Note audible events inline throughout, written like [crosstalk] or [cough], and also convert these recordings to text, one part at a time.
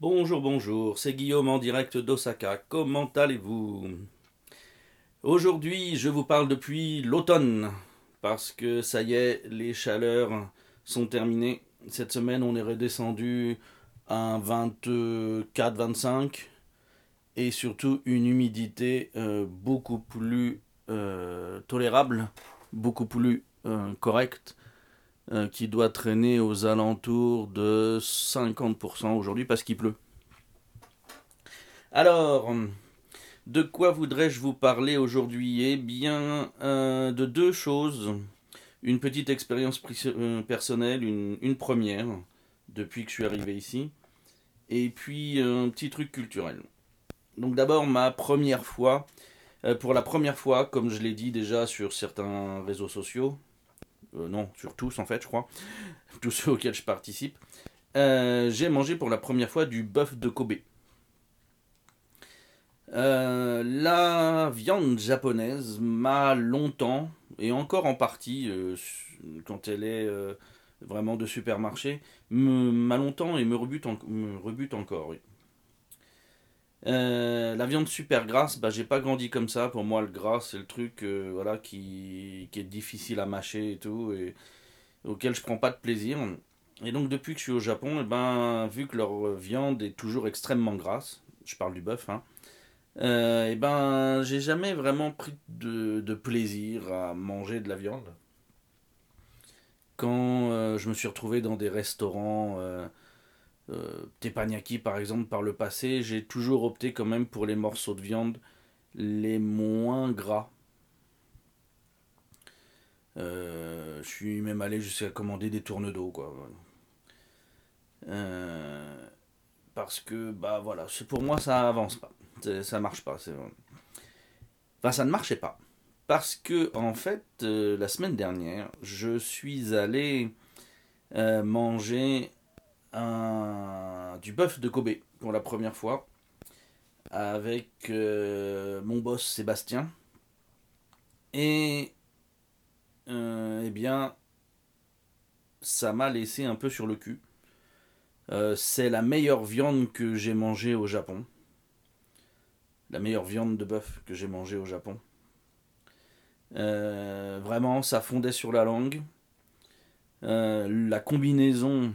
Bonjour, bonjour, c'est Guillaume en direct d'Osaka. Comment allez-vous? Aujourd'hui, je vous parle depuis l'automne, parce que ça y est, les chaleurs sont terminées. Cette semaine, on est redescendu à 24-25, et surtout une humidité euh, beaucoup plus euh, tolérable, beaucoup plus euh, correcte euh, qui doit traîner aux alentours de 50% aujourd'hui parce qu'il pleut. Alors, de quoi voudrais-je vous parler aujourd'hui? Eh bien, euh, de deux choses. Une petite expérience euh, personnelle, une, une, première, depuis que je suis arrivé ici. Et puis, un petit truc culturel. Donc d'abord, ma première fois. pour la première fois, comme je l'ai dit déjà sur certains réseaux sociaux, euh, non, sur tous en fait, je crois, [laughs] tous ceux auxquels je participe, euh, j'ai mangé pour la première fois du bœuf de Kobe. Euh, la viande japonaise m'a longtemps, et encore en partie, quand elle est vraiment de supermarché, m'a longtemps et me rebute, encore. Euh, la viande super grasse, bah j'ai pas grandi comme ça. Pour moi, le gras, c'est le truc euh, voilà, qui, qui, est difficile à mâcher et tout, et auquel je prends pas de plaisir. Et donc, depuis que je suis au Japon, et eh ben, vu que leur viande est toujours extrêmement grasse, je parle du bœuf, hein, euh, et eh ben, j'ai jamais vraiment pris de, de, plaisir à manger de la viande. Quand je me suis retrouvé dans des restaurants euh, par exemple par le passé, j'ai toujours opté quand même pour les morceaux de viande les moins gras. Euh, je suis même allé jusqu'à commander des tournes d'eau quoi. Euh, parce que bah voilà, pour moi ça avance pas, ça marche pas. Enfin ça ne marchait pas parce que en fait la semaine dernière je suis allé manger du bœuf de Kobe pour la première fois avec euh, mon boss Sébastien. Et euh, eh bien, ça m'a laissé un peu sur le cul. Euh, c'est la meilleure viande que j'ai mangée au Japon. La meilleure viande de bœuf que j'ai mangée au Japon. vraiment, ça fondait sur la langue. la combinaison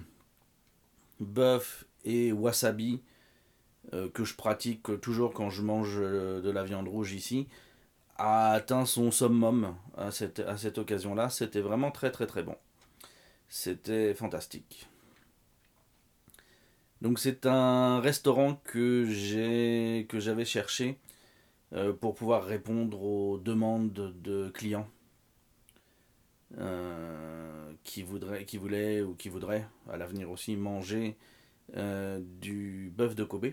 bœuf et wasabi euh, que je pratique toujours quand je mange euh, de la viande rouge ici a atteint son summum à cette, occasion-là. C'était vraiment très très très bon. C'était fantastique. Donc c'est un restaurant que j'avais cherché euh, pour pouvoir répondre aux demandes de clients qui, voudrait, qui voulait ou qui voudrait à l'avenir aussi manger euh, du bœuf de Kobe.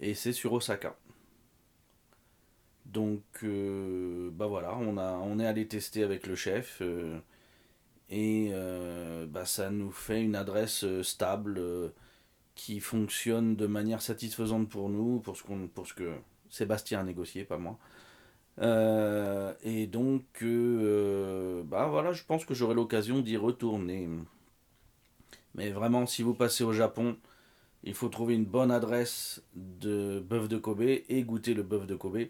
Et c'est sur Osaka. Donc, euh, bah voilà, on, est allé tester avec le chef. Euh, et bah ça nous fait une adresse stable qui fonctionne de manière satisfaisante pour nous, pour pour ce que Sébastien a négocié, pas moi. Euh, et donc, euh, bah voilà, je pense que j'aurai l'occasion d'y retourner. Mais vraiment, si vous passez au Japon, il faut trouver une bonne adresse de bœuf de Kobe et goûter le bœuf de Kobe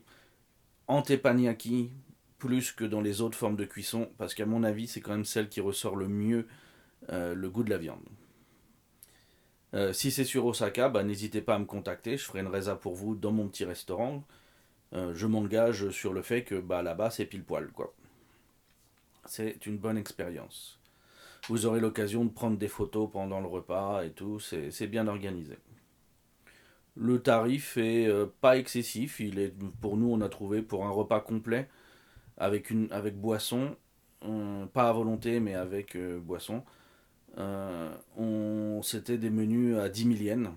en teppanyaki plus que dans les autres formes de cuisson, parce qu'à mon avis, c'est quand même celle qui ressort le mieux euh, le goût de la viande. si c'est sur Osaka, bah, n'hésitez pas à me contacter, je ferai une résa pour vous dans mon petit restaurant. Euh, je m'engage sur le fait que bah, là-bas c'est pile poil quoi. C'est une bonne expérience. Vous aurez l'occasion de prendre des photos pendant le repas et tout, c'est bien organisé. Le tarif est euh, pas excessif, il est pour nous on a trouvé pour un repas complet avec une avec boisson, euh, pas à volonté mais avec boisson. on c'était des menus à 10 000 yens.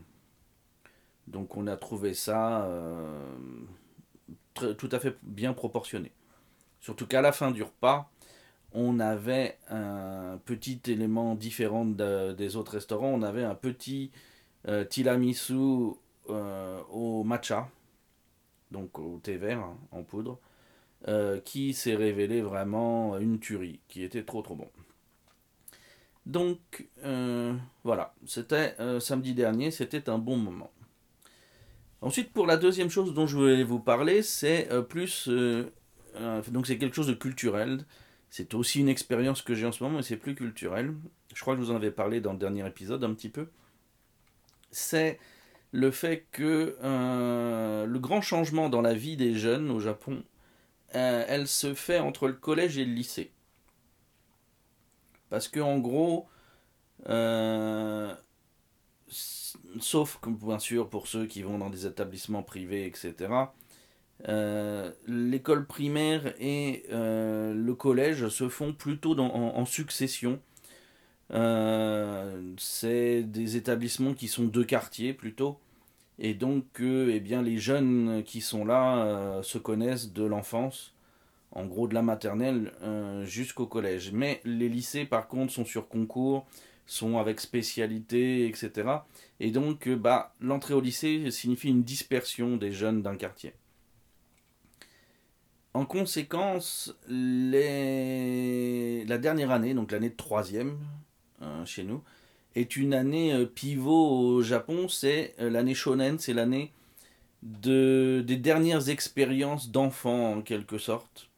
Donc on a trouvé ça tout à fait bien proportionné. Surtout qu'à la fin du repas, on avait un petit élément différent des autres restaurants. On avait un petit euh, tiramisu euh, au matcha, donc au thé vert hein, en poudre, euh, qui s'est révélé vraiment une tuerie, qui était trop trop bon. Donc voilà, c'était samedi dernier, c'était un bon moment. Ensuite, pour la deuxième chose dont je voulais vous parler, c'est plus donc c'est quelque chose de culturel. C'est aussi une expérience que j'ai en ce moment, mais c'est plus culturel. Je crois que je vous en avais parlé dans le dernier épisode un petit peu. C'est le fait que euh, le grand changement dans la vie des jeunes au Japon, euh, elle se fait entre le collège et le lycée. Parce que en gros, sauf bien sûr pour ceux qui vont dans des établissements privés, etc., euh, l'école primaire et euh, le collège se font plutôt en, succession. Euh, c'est des établissements qui sont deux quartiers plutôt. Et donc, eh bien, les jeunes qui sont là se connaissent de l'enfance, en gros de la maternelle jusqu'au collège. Mais les lycées, par contre, sont sur concours, sont avec spécialité, etc. Et donc, bah, l'entrée au lycée signifie une dispersion des jeunes d'un quartier. En conséquence, les... la dernière année, donc l'année de troisième euh, chez nous, est une année euh, pivot au Japon. C'est euh, l'année shonen, c'est l'année de... des dernières expériences d'enfants en quelque sorte.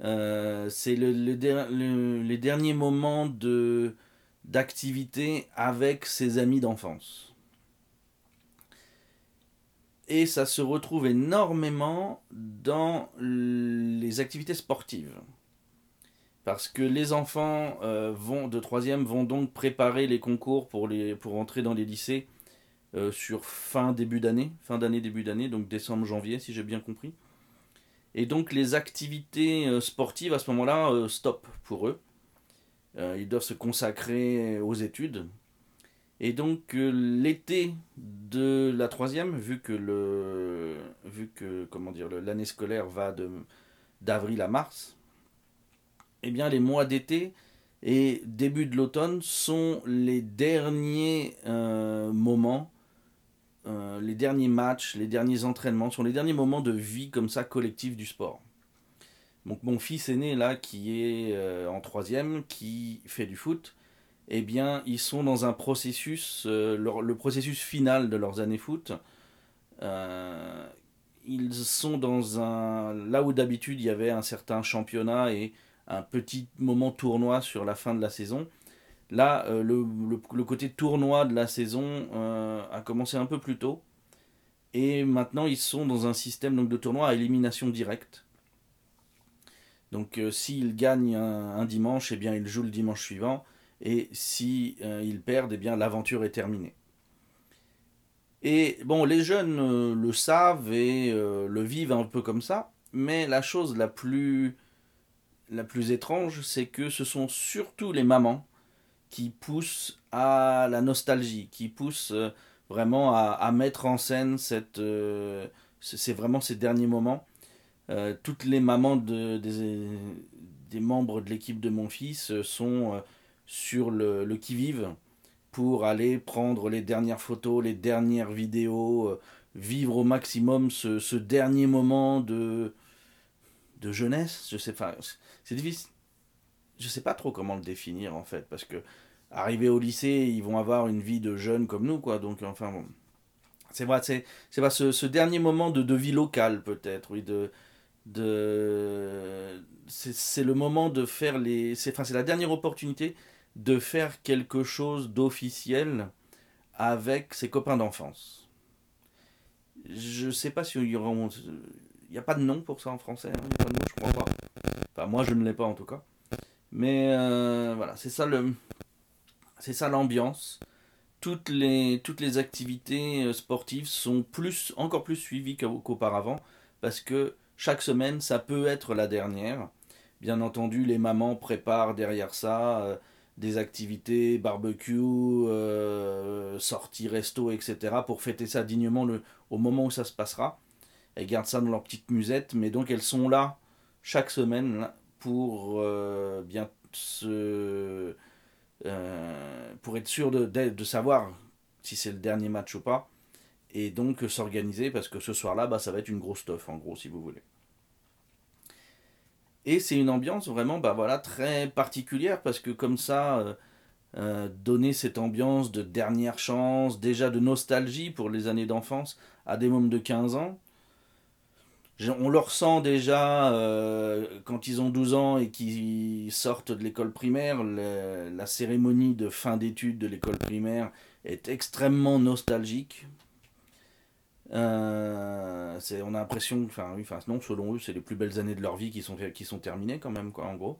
c'est le, les derniers moments de d'activité avec ses amis d'enfance et ça se retrouve énormément dans les activités sportives. Parce que les enfants euh, vont, de troisième vont donc préparer les concours pour, les, pour entrer dans les lycées euh, sur fin début d'année, fin d'année, début d'année, donc décembre, janvier, si j'ai bien compris. Et donc les activités euh, sportives à ce moment-là, stop pour eux. Ils doivent se consacrer aux études. Et donc euh, l'été de la troisième, vu que comment dire, l'année scolaire va de d'avril à mars, eh bien les mois d'été et début de l'automne sont les derniers euh, moments, euh, les derniers matchs, les derniers entraînements, sont les derniers moments de vie comme ça collective du sport. Donc mon fils aîné là qui est en troisième, qui fait du foot, eh bien, ils sont dans un processus, euh, le, processus final de leurs années foot. Euh, ils sont dans un. Là où d'habitude il y avait un certain championnat et un petit moment tournoi sur la fin de la saison. Là, euh, le, le, côté tournoi de la saison a commencé un peu plus tôt. Et maintenant, ils sont dans un système donc, de tournoi à élimination directe. Donc, s'ils gagnent un, un, dimanche, eh bien, ils jouent le dimanche suivant et si euh, perdent, eh bien l'aventure est terminée. Et bon, les jeunes euh, le savent et euh, le vivent un peu comme ça, mais la chose la plus la plus étrange, c'est que ce sont surtout les mamans qui poussent à la nostalgie, qui poussent vraiment à, mettre en scène cette c'est vraiment ces derniers moments. Toutes les mamans de, des, membres de l'équipe de mon fils sont sur le, qui-vive pour aller prendre les dernières photos, les dernières vidéos, euh, vivre au maximum ce, dernier moment de, jeunesse. Je sais pas, c'est difficile. Je sais pas trop comment le définir en fait, parce que arriver au lycée, ils vont avoir une vie de jeunes comme nous, quoi. Donc enfin bon. C'est vrai, c'est, c'est pas ce, dernier moment de, vie locale peut-être, oui, de c'est, le moment de faire les, c'est, enfin, la dernière opportunité de faire quelque chose d'officiel avec ses copains d'enfance. Je sais pas si il y aura. Il n'y a pas de nom pour ça en français, hein, pas de nom, je crois pas. Enfin, moi je ne l'ai pas en tout cas. Mais euh, voilà, c'est ça le. C'est ça l'ambiance. Toutes les, toutes les activités euh, sportives sont plus, encore plus suivies qu'auparavant parce que chaque semaine ça peut être la dernière. Bien entendu, les mamans préparent derrière ça euh, des activités, barbecue, euh, sorties, resto, etc. pour fêter ça dignement au moment où ça se passera. Elles gardent ça dans leur petite musette, mais donc elles sont là chaque semaine pour euh, bien se, pour être sûr de, de, savoir si c'est le dernier match ou pas, et donc s'organiser parce que ce soir-là, bah, ça va être une grosse stuff en gros si vous voulez. Et c'est une ambiance vraiment bah voilà, très particulière parce que comme ça, euh, euh, donner cette ambiance de dernière chance, déjà de nostalgie pour les années d'enfance à des mômes de 15 ans, on le ressent déjà euh, quand ils ont 12 ans et qu'ils sortent de l'école primaire. la cérémonie de fin d'études de l'école primaire est extrêmement nostalgique. Euh, on a l'impression, enfin oui, enfin non, selon eux, c'est les plus belles années de leur vie qui sont, qui sont terminées quand même, quoi, en gros.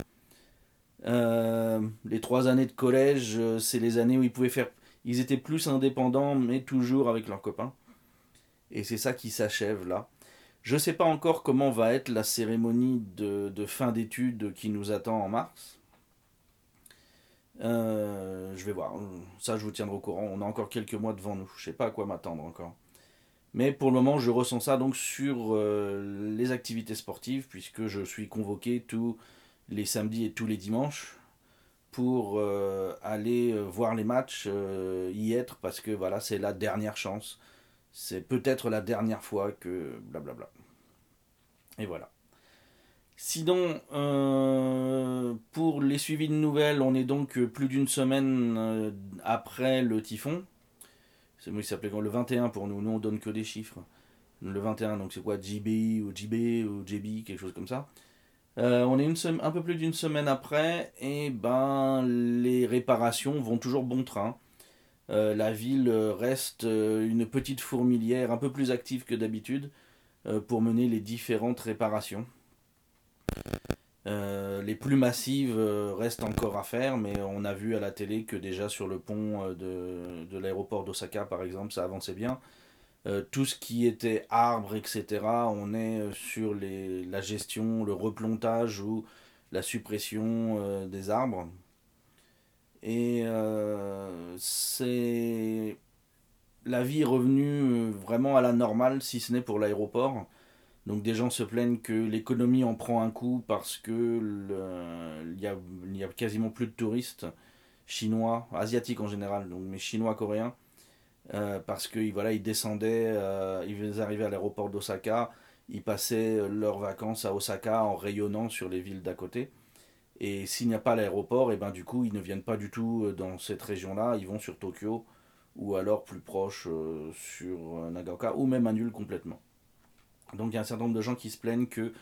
Euh, les trois années de collège, c'est les années où ils pouvaient faire, ils étaient plus indépendants, mais toujours avec leurs copains. Et c'est ça qui s'achève là. Je ne sais pas encore comment va être la cérémonie de, fin d'études qui nous attend en mars. Euh, je vais voir. Ça, je vous tiendrai au courant. On a encore quelques mois devant nous. Je sais pas à quoi m'attendre encore. Mais pour le moment, je ressens ça donc sur euh, les activités sportives, puisque je suis convoqué tous les samedis et tous les dimanches pour euh, aller voir les matchs, y être, parce que voilà, c'est la dernière chance. C'est peut-être la dernière fois que blablabla. Et voilà. Sinon, euh, pour les suivis de nouvelles, on est donc plus d'une semaine euh, après le typhon. C'est moi qui s'appelait le 21 pour nous. Nous, on donne que des chiffres. Le 21, donc c'est quoi JB ou JB ou JB, quelque chose comme ça. Euh, on est une un peu plus d'une semaine après, et ben les réparations vont toujours bon train. la ville reste une petite fourmilière un peu plus active que d'habitude. Euh, pour mener les différentes réparations. Euh, les plus massives euh, restent encore à faire, mais on a vu à la télé que déjà sur le pont de, de l'aéroport d'Osaka, par exemple, ça avançait bien. tout ce qui était arbres, etc., on est sur les, la gestion, le replantage ou la suppression des arbres. Et c'est la vie est revenue euh, vraiment à la normale, si ce n'est pour l'aéroport. Donc des gens se plaignent que l'économie en prend un coup parce que il y a, quasiment plus de touristes chinois, asiatiques en général, mais chinois, coréens, euh, parce que voilà, ils descendaient, euh, ils arrivaient à l'aéroport d'Osaka, ils passaient leurs vacances à Osaka en rayonnant sur les villes d'à côté. Et s'il n'y a pas l'aéroport, et ben du coup ils ne viennent pas du tout dans cette région-là, ils vont sur Tokyo ou alors plus proche euh, sur Nagaoka, ou même annule complètement. Donc il y a un certain nombre de gens qui se plaignent que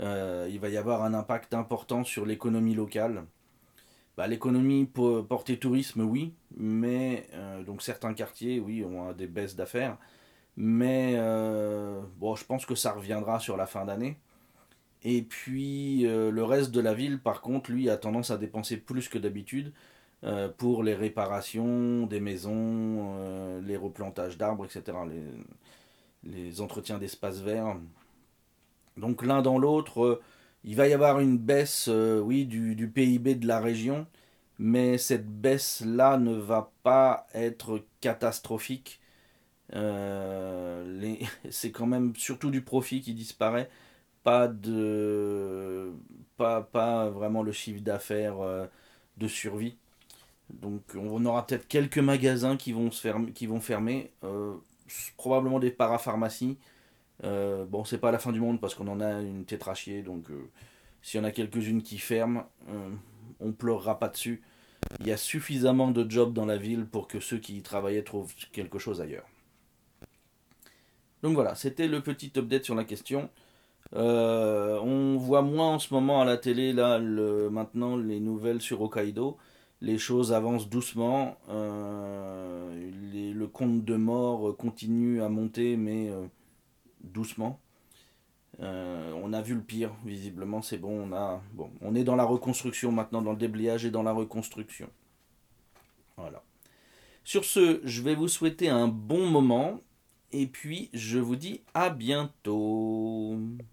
euh, il va y avoir un impact important sur l'économie locale. Bah, l'économie portée tourisme, oui, mais euh, donc certains quartiers, oui, ont des baisses d'affaires, mais bon, je pense que ça reviendra sur la fin d'année. Et puis le reste de la ville, par contre, lui, a tendance à dépenser plus que d'habitude euh, pour les réparations des maisons, euh, les replantages d'arbres, etc., les entretiens d'espaces verts. Donc l'un dans l'autre, euh, il va y avoir une baisse, oui, du, PIB de la région, mais cette baisse-là ne va pas être catastrophique. [laughs] c'est quand même surtout du profit qui disparaît, pas de, pas, vraiment le chiffre d'affaires de survie. Donc on aura peut-être quelques magasins qui vont, se fermer, qui vont fermer, euh, probablement des parapharmacies. Euh, bon, c'est pas la fin du monde parce qu'on en a une tétrachier, donc euh, s'il y en a quelques-unes qui ferment, on pleurera pas dessus. Il y a suffisamment de jobs dans la ville pour que ceux qui y travaillaient trouvent quelque chose ailleurs. Donc voilà, c'était le petit update sur la question. on voit moins en ce moment à la télé là maintenant les nouvelles sur Hokkaido les choses avancent doucement. Euh, le compte de mort continue à monter, mais euh, doucement. Euh, on a vu le pire, visiblement, c'est bon on, bon. on est dans la reconstruction maintenant, dans le déblayage et dans la reconstruction. Voilà. Sur ce, je vais vous souhaiter un bon moment, et puis je vous dis à bientôt.